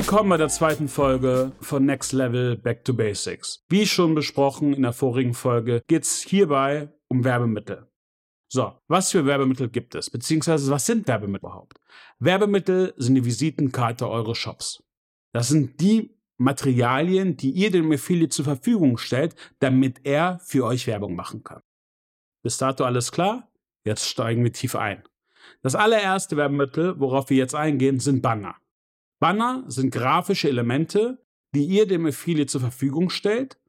Willkommen bei der zweiten Folge von Next Level Back to Basics. Wie schon besprochen in der vorigen Folge geht es hierbei um Werbemittel. So, was für Werbemittel gibt es? Beziehungsweise was sind Werbemittel überhaupt? Werbemittel sind die Visitenkarte eures Shops. Das sind die Materialien, die ihr dem Affiliate zur Verfügung stellt, damit er für euch Werbung machen kann. Bis dato alles klar? Jetzt steigen wir tief ein. Das allererste Werbemittel, worauf wir jetzt eingehen, sind Banner. Banner sind grafische Elemente, die ihr dem Affiliate zur Verfügung stellt,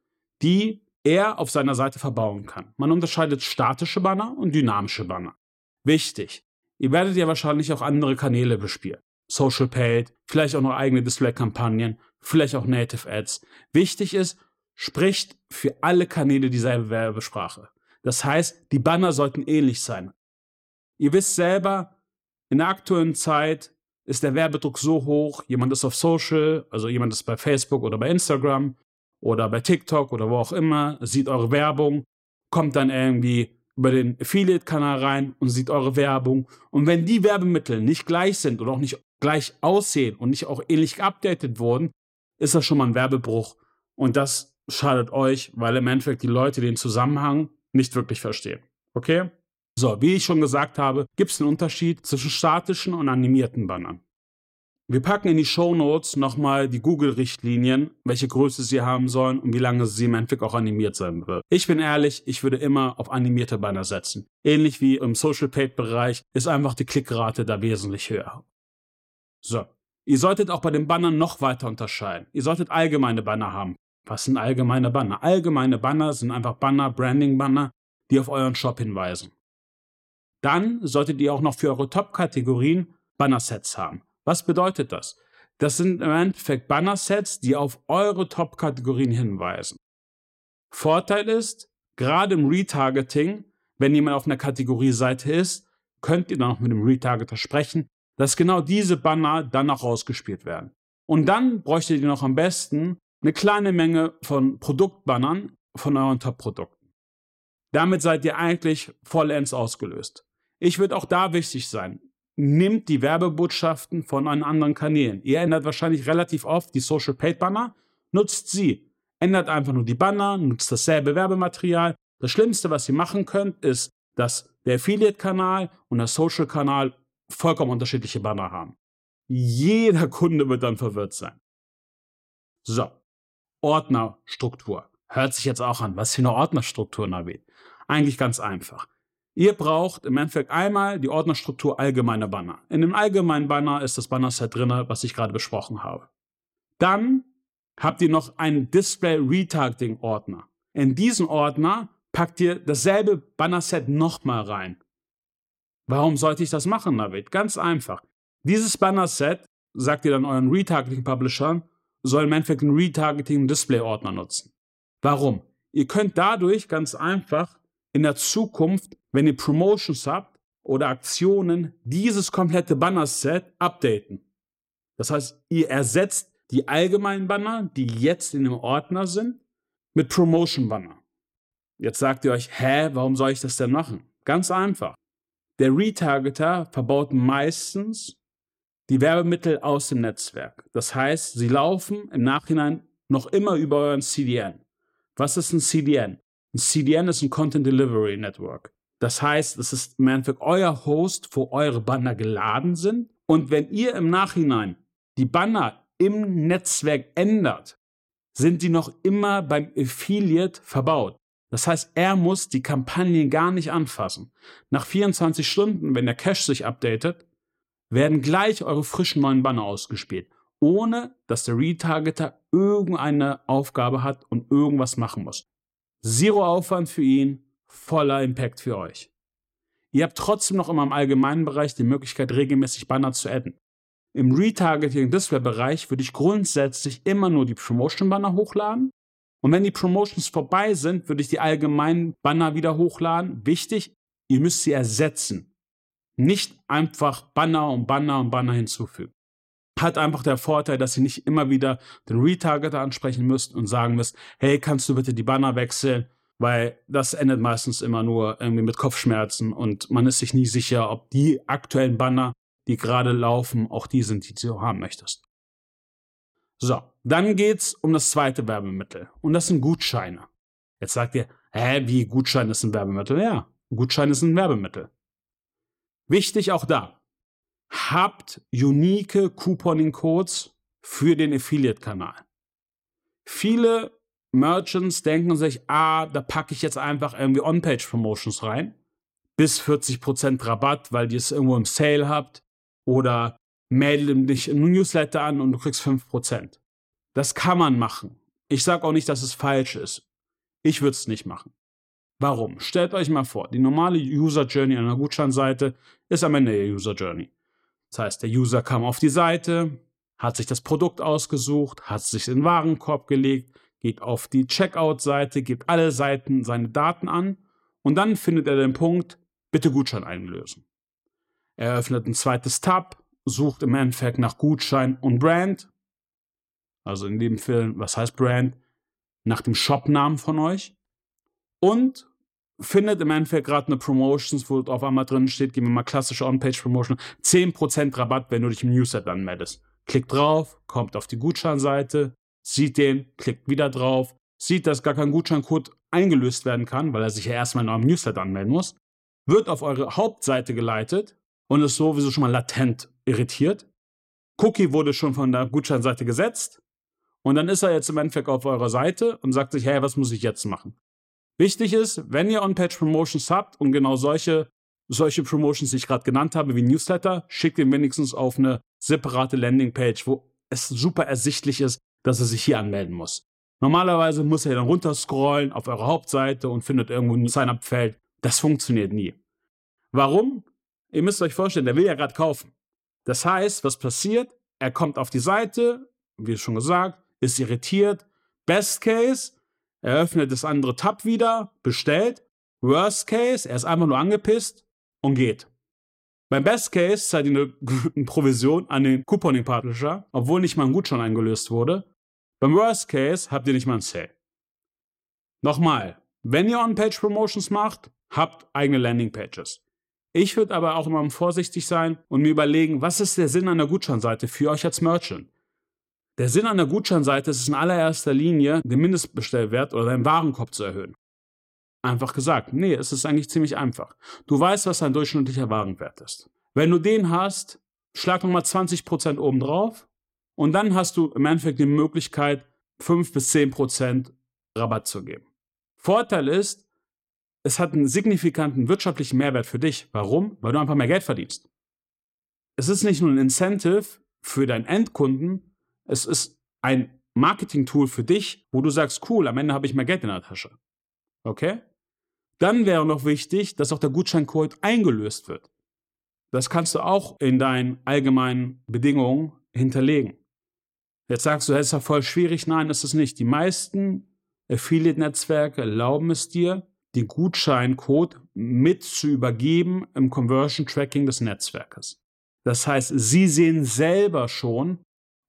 die er auf seiner Seite verbauen kann. Man unterscheidet statische Banner und dynamische Banner. Wichtig, ihr werdet ja wahrscheinlich auch andere Kanäle bespielen. Social Paid, vielleicht auch noch eigene Display-Kampagnen, vielleicht auch Native Ads. Wichtig ist, spricht für alle Kanäle dieselbe Werbesprache. Das heißt, die Banner sollten ähnlich sein. Ihr wisst selber, in der aktuellen Zeit ist der Werbedruck so hoch, jemand ist auf Social, also jemand ist bei Facebook oder bei Instagram oder bei TikTok oder wo auch immer, sieht eure Werbung, kommt dann irgendwie über den Affiliate-Kanal rein und sieht eure Werbung. Und wenn die Werbemittel nicht gleich sind oder auch nicht gleich aussehen und nicht auch ähnlich geupdatet wurden, ist das schon mal ein Werbebruch. Und das schadet euch, weil im Endeffekt die Leute den Zusammenhang nicht wirklich verstehen. Okay? So, wie ich schon gesagt habe, gibt es einen Unterschied zwischen statischen und animierten Bannern. Wir packen in die Show Notes nochmal die Google-Richtlinien, welche Größe sie haben sollen und wie lange sie im Endeffekt auch animiert sein wird. Ich bin ehrlich, ich würde immer auf animierte Banner setzen. Ähnlich wie im Social Paid-Bereich ist einfach die Klickrate da wesentlich höher. So. Ihr solltet auch bei den Bannern noch weiter unterscheiden. Ihr solltet allgemeine Banner haben. Was sind allgemeine Banner? Allgemeine Banner sind einfach Banner, Branding-Banner, die auf euren Shop hinweisen. Dann solltet ihr auch noch für eure Top-Kategorien Banner-Sets haben. Was bedeutet das? Das sind im Endeffekt Banner-Sets, die auf eure Top-Kategorien hinweisen. Vorteil ist, gerade im Retargeting, wenn jemand auf einer Kategorie-Seite ist, könnt ihr dann auch mit dem Retargeter sprechen, dass genau diese Banner dann auch rausgespielt werden. Und dann bräuchtet ihr noch am besten eine kleine Menge von Produktbannern von euren Top-Produkten. Damit seid ihr eigentlich vollends ausgelöst. Ich würde auch da wichtig sein. Nimmt die Werbebotschaften von anderen Kanälen. Ihr ändert wahrscheinlich relativ oft die Social Paid Banner, nutzt sie. Ändert einfach nur die Banner, nutzt dasselbe Werbematerial. Das Schlimmste, was ihr machen könnt, ist, dass der Affiliate-Kanal und der Social-Kanal vollkommen unterschiedliche Banner haben. Jeder Kunde wird dann verwirrt sein. So, Ordnerstruktur. Hört sich jetzt auch an. Was für eine Ordnerstruktur, Navid? Eigentlich ganz einfach. Ihr braucht im Endeffekt einmal die Ordnerstruktur allgemeine Banner. In dem allgemeinen Banner ist das Banner-Set drin, was ich gerade besprochen habe. Dann habt ihr noch einen Display Retargeting Ordner. In diesen Ordner packt ihr dasselbe Banner-Set nochmal rein. Warum sollte ich das machen, David? Ganz einfach. Dieses Banner-Set, sagt ihr dann euren Retargeting-Publishern, soll im Endeffekt einen Retargeting-Display-Ordner nutzen. Warum? Ihr könnt dadurch ganz einfach in der Zukunft, wenn ihr Promotions habt oder Aktionen, dieses komplette Banner-Set updaten. Das heißt, ihr ersetzt die allgemeinen Banner, die jetzt in dem Ordner sind, mit Promotion-Banner. Jetzt sagt ihr euch, hä, warum soll ich das denn machen? Ganz einfach. Der Retargeter verbaut meistens die Werbemittel aus dem Netzwerk. Das heißt, sie laufen im Nachhinein noch immer über euren CDN. Was ist ein CDN? Ein CDN ist ein Content Delivery Network. Das heißt, es ist im Endeffekt euer Host, wo eure Banner geladen sind. Und wenn ihr im Nachhinein die Banner im Netzwerk ändert, sind die noch immer beim Affiliate verbaut. Das heißt, er muss die Kampagnen gar nicht anfassen. Nach 24 Stunden, wenn der Cache sich updatet, werden gleich eure frischen neuen Banner ausgespielt, ohne dass der Retargeter irgendeine Aufgabe hat und irgendwas machen muss. Zero Aufwand für ihn, voller Impact für euch. Ihr habt trotzdem noch immer im allgemeinen Bereich die Möglichkeit, regelmäßig Banner zu adden. Im Retargeting-Display-Bereich würde ich grundsätzlich immer nur die Promotion-Banner hochladen und wenn die Promotions vorbei sind, würde ich die allgemeinen Banner wieder hochladen. Wichtig, ihr müsst sie ersetzen. Nicht einfach Banner und Banner und Banner hinzufügen. Hat einfach der Vorteil, dass ihr nicht immer wieder den Retargeter ansprechen müsst und sagen müsst, hey, kannst du bitte die Banner wechseln? Weil das endet meistens immer nur irgendwie mit Kopfschmerzen und man ist sich nie sicher, ob die aktuellen Banner, die gerade laufen, auch die sind, die du haben möchtest. So, dann geht's um das zweite Werbemittel und das sind Gutscheine. Jetzt sagt ihr, hä, wie Gutschein ist ein Werbemittel? Ja, Gutschein ist ein Werbemittel. Wichtig auch da, habt unique Couponing-Codes für den Affiliate-Kanal. Viele Merchants denken sich, ah, da packe ich jetzt einfach irgendwie On-Page-Promotions rein, bis 40% Rabatt, weil ihr es irgendwo im Sale habt, oder melde dich in ein Newsletter an und du kriegst 5%. Das kann man machen. Ich sage auch nicht, dass es falsch ist. Ich würde es nicht machen. Warum? Stellt euch mal vor, die normale User Journey einer Gutscheinseite ist am Ende der User Journey. Das heißt, der User kam auf die Seite, hat sich das Produkt ausgesucht, hat sich in den Warenkorb gelegt, geht auf die Checkout-Seite, gibt alle Seiten seine Daten an und dann findet er den Punkt, bitte Gutschein einlösen. Er öffnet ein zweites Tab, sucht im Endeffekt nach Gutschein und Brand. Also in dem Film, was heißt Brand? Nach dem Shopnamen von euch. Und findet im Endeffekt gerade eine Promotions, wo auf einmal drin steht, geben wir mal klassische On-Page-Promotion, 10% Rabatt, wenn du dich im Newsletter anmeldest. Klickt drauf, kommt auf die Gutscheinseite, sieht den, klickt wieder drauf, sieht, dass gar kein Gutscheincode eingelöst werden kann, weil er sich ja erstmal in eurem Newsletter anmelden muss, wird auf eure Hauptseite geleitet und ist sowieso schon mal latent irritiert. Cookie wurde schon von der Gutscheinseite gesetzt und dann ist er jetzt im Endeffekt auf eurer Seite und sagt sich, hey, was muss ich jetzt machen? Wichtig ist, wenn ihr On-Page-Promotions habt und genau solche, solche Promotions, die ich gerade genannt habe, wie Newsletter, schickt ihn wenigstens auf eine separate Landingpage, wo es super ersichtlich ist, dass er sich hier anmelden muss. Normalerweise muss er dann runterscrollen auf eure Hauptseite und findet irgendwo ein Sign-up-Feld. Das funktioniert nie. Warum? Ihr müsst euch vorstellen, der will ja gerade kaufen. Das heißt, was passiert? Er kommt auf die Seite, wie schon gesagt, ist irritiert. Best Case, er öffnet das andere Tab wieder, bestellt. Worst Case, er ist einfach nur angepisst und geht. Beim Best Case zahlt ihr eine Provision an den Couponing Publisher, obwohl nicht mal ein Gutschein eingelöst wurde. Beim Worst Case habt ihr nicht mal ein Sale. Nochmal, wenn ihr On-Page Promotions macht, habt eigene Landing Pages. Ich würde aber auch immer vorsichtig sein und mir überlegen, was ist der Sinn einer Gutscheinseite für euch als Merchant? Der Sinn einer Gutscheinseite ist es in allererster Linie, den Mindestbestellwert oder deinen Warenkorb zu erhöhen. Einfach gesagt, nee, es ist eigentlich ziemlich einfach. Du weißt, was dein durchschnittlicher Warenwert ist. Wenn du den hast, schlag nochmal 20% oben drauf und dann hast du im Endeffekt die Möglichkeit, 5 bis 10% Rabatt zu geben. Vorteil ist, es hat einen signifikanten wirtschaftlichen Mehrwert für dich. Warum? Weil du einfach mehr Geld verdienst. Es ist nicht nur ein Incentive für deinen Endkunden, es ist ein Marketing-Tool für dich, wo du sagst, cool, am Ende habe ich mehr Geld in der Tasche. Okay? Dann wäre noch wichtig, dass auch der Gutscheincode eingelöst wird. Das kannst du auch in deinen allgemeinen Bedingungen hinterlegen. Jetzt sagst du, das ist ja voll schwierig. Nein, ist es nicht. Die meisten Affiliate-Netzwerke erlauben es dir, den Gutscheincode mit zu übergeben im Conversion Tracking des Netzwerkes. Das heißt, Sie sehen selber schon,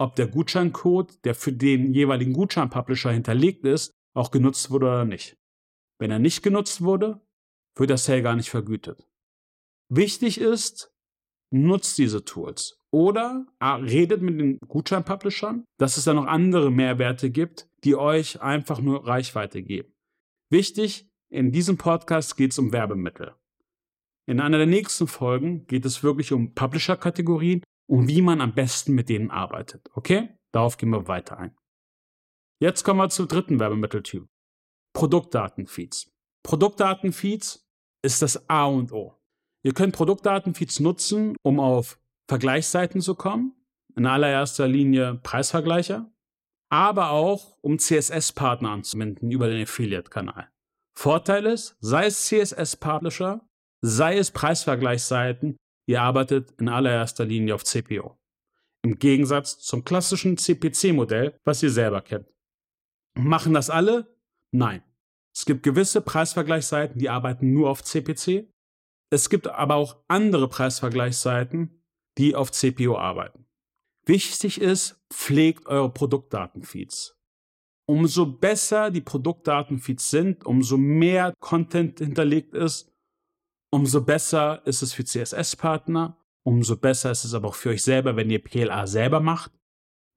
ob der Gutscheincode, der für den jeweiligen Gutscheinpublisher hinterlegt ist, auch genutzt wurde oder nicht. Wenn er nicht genutzt wurde, wird der Sale gar nicht vergütet. Wichtig ist, nutzt diese Tools. Oder ah, redet mit den Gutscheinpublishern, dass es da noch andere Mehrwerte gibt, die euch einfach nur Reichweite geben. Wichtig, in diesem Podcast geht es um Werbemittel. In einer der nächsten Folgen geht es wirklich um Publisher-Kategorien und wie man am besten mit denen arbeitet. Okay? Darauf gehen wir weiter ein. Jetzt kommen wir zum dritten Werbemitteltyp. Produktdatenfeeds. Produktdatenfeeds ist das A und O. Ihr könnt Produktdatenfeeds nutzen, um auf Vergleichsseiten zu kommen. In allererster Linie Preisvergleicher. Aber auch, um CSS-Partner anzuwenden über den Affiliate-Kanal. Vorteil ist, sei es CSS-Publisher, sei es Preisvergleichsseiten, ihr arbeitet in allererster Linie auf CPO. Im Gegensatz zum klassischen CPC-Modell, was ihr selber kennt. Machen das alle? Nein. Es gibt gewisse Preisvergleichsseiten, die arbeiten nur auf CPC. Es gibt aber auch andere Preisvergleichsseiten, die auf CPO arbeiten. Wichtig ist, pflegt eure Produktdatenfeeds umso besser die Produktdatenfeeds sind, umso mehr Content hinterlegt ist, umso besser ist es für CSS-Partner, umso besser ist es aber auch für euch selber, wenn ihr PLA selber macht.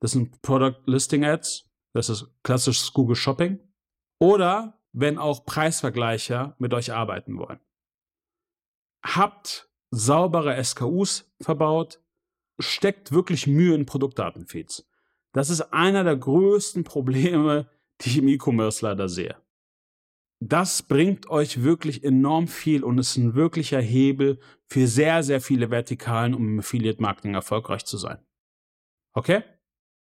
das sind Product Listing Ads, das ist klassisches Google Shopping. Oder wenn auch Preisvergleicher mit euch arbeiten wollen. Habt saubere SKUs verbaut, steckt wirklich Mühe in Produktdatenfeeds. Das ist einer der größten Probleme, die ich im E-Commerce leider sehe. Das bringt euch wirklich enorm viel und ist ein wirklicher Hebel für sehr, sehr viele Vertikalen, um im Affiliate Marketing erfolgreich zu sein. Okay?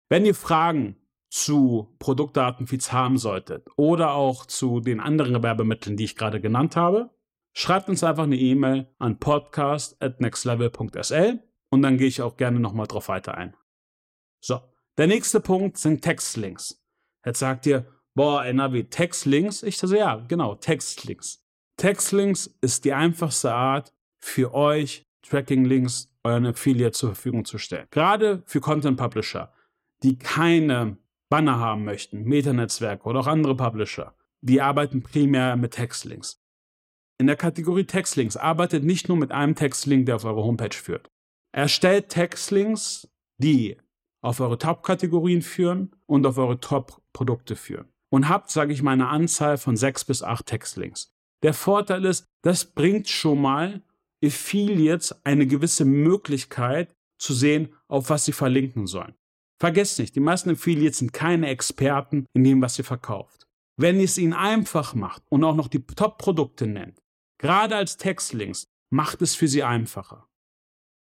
Wenn ihr Fragen zu Produktdatenfeeds haben solltet oder auch zu den anderen Werbemitteln, die ich gerade genannt habe, schreibt uns einfach eine E-Mail an podcast at nextlevel.sl und dann gehe ich auch gerne nochmal drauf weiter ein. So, der nächste Punkt sind Textlinks. Jetzt sagt ihr, boah, NRW, Textlinks? Ich sage, ja, genau, Textlinks. Textlinks ist die einfachste Art für euch, Tracking-Links euren Affiliate zur Verfügung zu stellen. Gerade für Content Publisher, die keine Banner haben möchten, Metanetzwerke oder auch andere Publisher. Die arbeiten primär mit Textlinks. In der Kategorie Textlinks arbeitet nicht nur mit einem Textlink, der auf eure Homepage führt. Erstellt Textlinks, die auf eure Top-Kategorien führen und auf eure Top-Produkte führen. Und habt, sage ich mal, eine Anzahl von sechs bis acht Textlinks. Der Vorteil ist, das bringt schon mal Affiliates eine gewisse Möglichkeit zu sehen, auf was sie verlinken sollen. Vergesst nicht, die meisten Affiliates sind keine Experten in dem, was ihr verkauft. Wenn ihr es ihnen einfach macht und auch noch die Top-Produkte nennt, gerade als Textlinks, macht es für sie einfacher.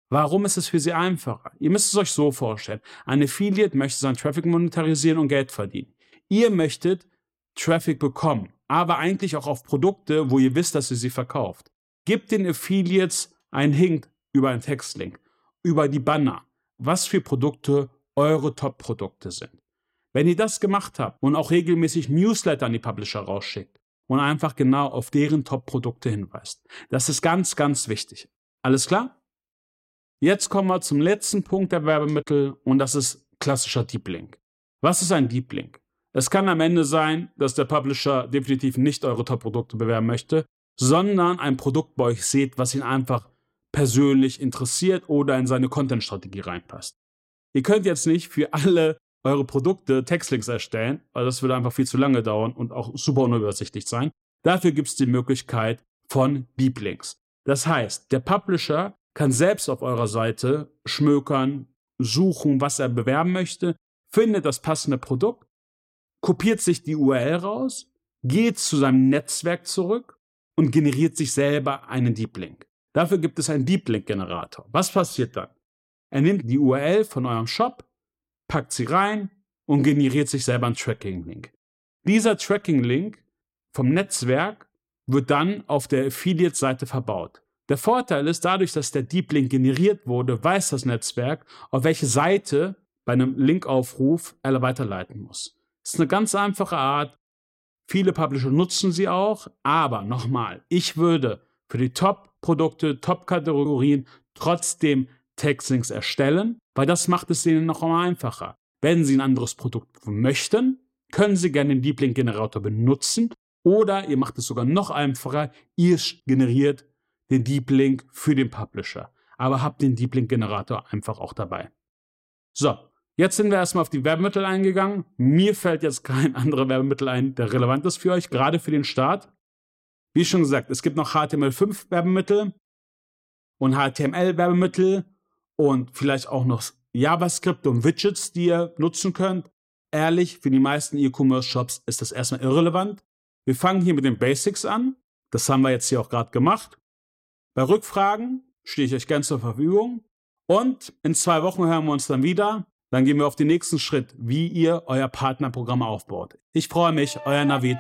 Warum ist es für sie einfacher? Ihr müsst es euch so vorstellen. Ein Affiliate möchte seinen Traffic monetarisieren und Geld verdienen. Ihr möchtet Traffic bekommen, aber eigentlich auch auf Produkte, wo ihr wisst, dass ihr sie verkauft. Gebt den Affiliates einen Hint über einen Textlink, über die Banner, was für Produkte eure Top-Produkte sind. Wenn ihr das gemacht habt und auch regelmäßig Newsletter an die Publisher rausschickt und einfach genau auf deren Top-Produkte hinweist, das ist ganz, ganz wichtig. Alles klar? Jetzt kommen wir zum letzten Punkt der Werbemittel und das ist klassischer Deep Link. Was ist ein Deep Link? Es kann am Ende sein, dass der Publisher definitiv nicht eure Top-Produkte bewerben möchte, sondern ein Produkt bei euch seht, was ihn einfach persönlich interessiert oder in seine Content-Strategie reinpasst. Ihr könnt jetzt nicht für alle eure Produkte Textlinks erstellen, weil das würde einfach viel zu lange dauern und auch super unübersichtlich sein. Dafür gibt es die Möglichkeit von Deep. Das heißt, der Publisher kann selbst auf eurer Seite schmökern, suchen, was er bewerben möchte, findet das passende Produkt, kopiert sich die URL raus, geht zu seinem Netzwerk zurück und generiert sich selber einen Deep Link. Dafür gibt es einen Deep Link Generator. Was passiert dann? Er nimmt die URL von eurem Shop, packt sie rein und generiert sich selber einen Tracking-Link. Dieser Tracking-Link vom Netzwerk wird dann auf der Affiliate-Seite verbaut. Der Vorteil ist, dadurch, dass der Deep Link generiert wurde, weiß das Netzwerk, auf welche Seite bei einem Linkaufruf er weiterleiten muss. Das ist eine ganz einfache Art, Viele Publisher nutzen sie auch, aber nochmal, ich würde für die Top-Produkte, Top-Kategorien trotzdem Textlinks erstellen, weil das macht es ihnen noch einmal einfacher. Wenn Sie ein anderes Produkt möchten, können Sie gerne den Deep Link Generator benutzen oder ihr macht es sogar noch einfacher, ihr generiert den Deep Link für den Publisher. Aber habt den Deep Link Generator einfach auch dabei. So, Jetzt sind wir erstmal auf die Werbemittel eingegangen. Mir fällt jetzt kein anderer Werbemittel ein, der relevant ist für euch, gerade für den Start. Wie schon gesagt, es gibt noch HTML5 Werbemittel und HTML Werbemittel und vielleicht auch noch JavaScript und Widgets, die ihr nutzen könnt. Ehrlich, für die meisten E-Commerce-Shops ist das erstmal irrelevant. Wir fangen hier mit den Basics an. Das haben wir jetzt hier auch gerade gemacht. Bei Rückfragen stehe ich euch gern zur Verfügung. Und in zwei Wochen hören wir uns dann wieder. Dann gehen wir auf den nächsten Schritt, wie ihr euer Partnerprogramm aufbaut. Ich freue mich, euer Navid.